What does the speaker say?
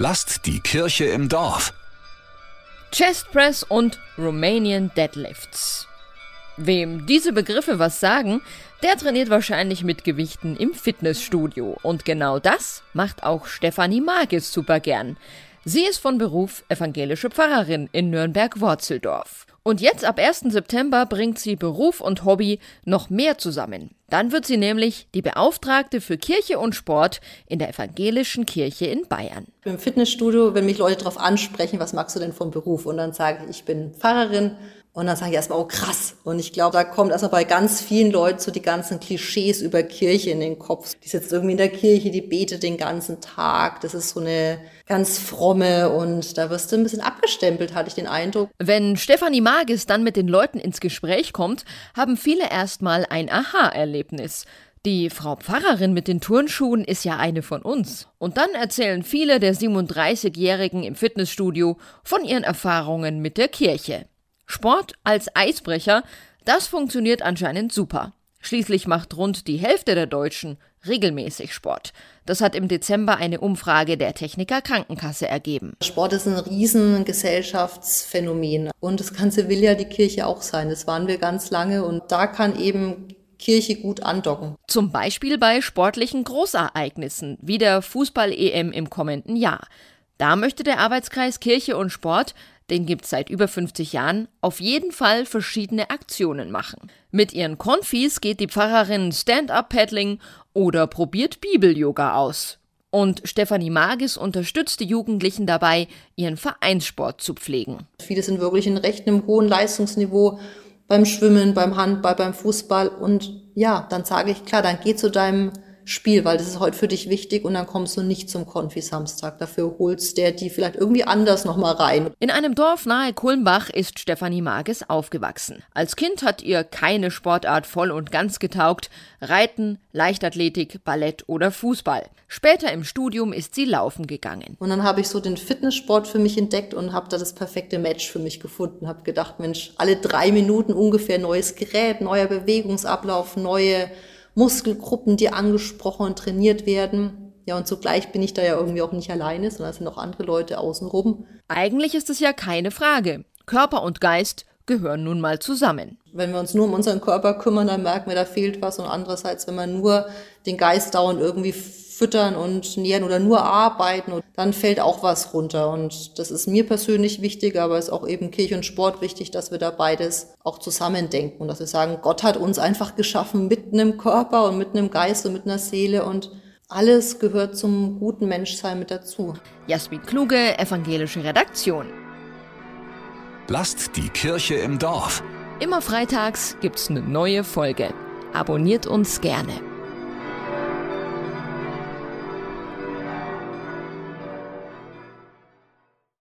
Lasst die Kirche im Dorf. Chest Press und Romanian Deadlifts. Wem diese Begriffe was sagen, der trainiert wahrscheinlich mit Gewichten im Fitnessstudio. Und genau das macht auch Stefanie Magis super gern. Sie ist von Beruf evangelische Pfarrerin in Nürnberg-Worzeldorf. Und jetzt ab 1. September bringt sie Beruf und Hobby noch mehr zusammen. Dann wird sie nämlich die Beauftragte für Kirche und Sport in der evangelischen Kirche in Bayern. Im Fitnessstudio, wenn mich Leute darauf ansprechen, was magst du denn vom Beruf? Und dann sage ich, ich bin Pfarrerin und dann sage ich erstmal, oh krass. Und ich glaube, da kommt erstmal bei ganz vielen Leuten so die ganzen Klischees über Kirche in den Kopf. Die sitzt irgendwie in der Kirche, die betet den ganzen Tag. Das ist so eine ganz fromme und da wirst du ein bisschen abgestempelt, hatte ich den Eindruck. Wenn Stefanie Magis dann mit den Leuten ins Gespräch kommt, haben viele erstmal ein Aha-Erlebnis. Die Frau Pfarrerin mit den Turnschuhen ist ja eine von uns. Und dann erzählen viele der 37-Jährigen im Fitnessstudio von ihren Erfahrungen mit der Kirche. Sport als Eisbrecher, das funktioniert anscheinend super. Schließlich macht rund die Hälfte der Deutschen regelmäßig Sport. Das hat im Dezember eine Umfrage der Techniker Krankenkasse ergeben. Sport ist ein Riesengesellschaftsphänomen und das Ganze will ja die Kirche auch sein. Das waren wir ganz lange und da kann eben Kirche gut andocken. Zum Beispiel bei sportlichen Großereignissen wie der Fußball-EM im kommenden Jahr. Da möchte der Arbeitskreis Kirche und Sport den gibt's seit über 50 Jahren, auf jeden Fall verschiedene Aktionen machen. Mit ihren Konfis geht die Pfarrerin Stand-up-Paddling oder probiert Bibel-Yoga aus. Und Stefanie Magis unterstützt die Jugendlichen dabei, ihren Vereinssport zu pflegen. Viele sind wirklich in recht einem hohen Leistungsniveau beim Schwimmen, beim Handball, beim Fußball. Und ja, dann sage ich, klar, dann geh zu deinem Spiel, weil das ist heute für dich wichtig und dann kommst du nicht zum Konfi-Samstag. Dafür holst der die vielleicht irgendwie anders nochmal rein. In einem Dorf nahe Kulmbach ist Stefanie Mages aufgewachsen. Als Kind hat ihr keine Sportart voll und ganz getaugt. Reiten, Leichtathletik, Ballett oder Fußball. Später im Studium ist sie laufen gegangen. Und dann habe ich so den Fitnesssport für mich entdeckt und habe da das perfekte Match für mich gefunden. Habe gedacht, Mensch, alle drei Minuten ungefähr neues Gerät, neuer Bewegungsablauf, neue Muskelgruppen, die angesprochen und trainiert werden. Ja, und zugleich bin ich da ja irgendwie auch nicht alleine, sondern es sind auch andere Leute außenrum. Eigentlich ist es ja keine Frage. Körper und Geist gehören nun mal zusammen. Wenn wir uns nur um unseren Körper kümmern, dann merken wir, da fehlt was. Und andererseits, wenn man nur den Geist dauernd irgendwie füttern und nähren oder nur arbeiten, dann fällt auch was runter. Und das ist mir persönlich wichtig, aber es ist auch eben Kirche und Sport wichtig, dass wir da beides auch zusammendenken und dass wir sagen, Gott hat uns einfach geschaffen mit einem Körper und mit einem Geist und mit einer Seele und alles gehört zum guten Menschsein mit dazu. Jasmin Kluge, evangelische Redaktion. Lasst die Kirche im Dorf. Immer freitags gibt's eine neue Folge. Abonniert uns gerne.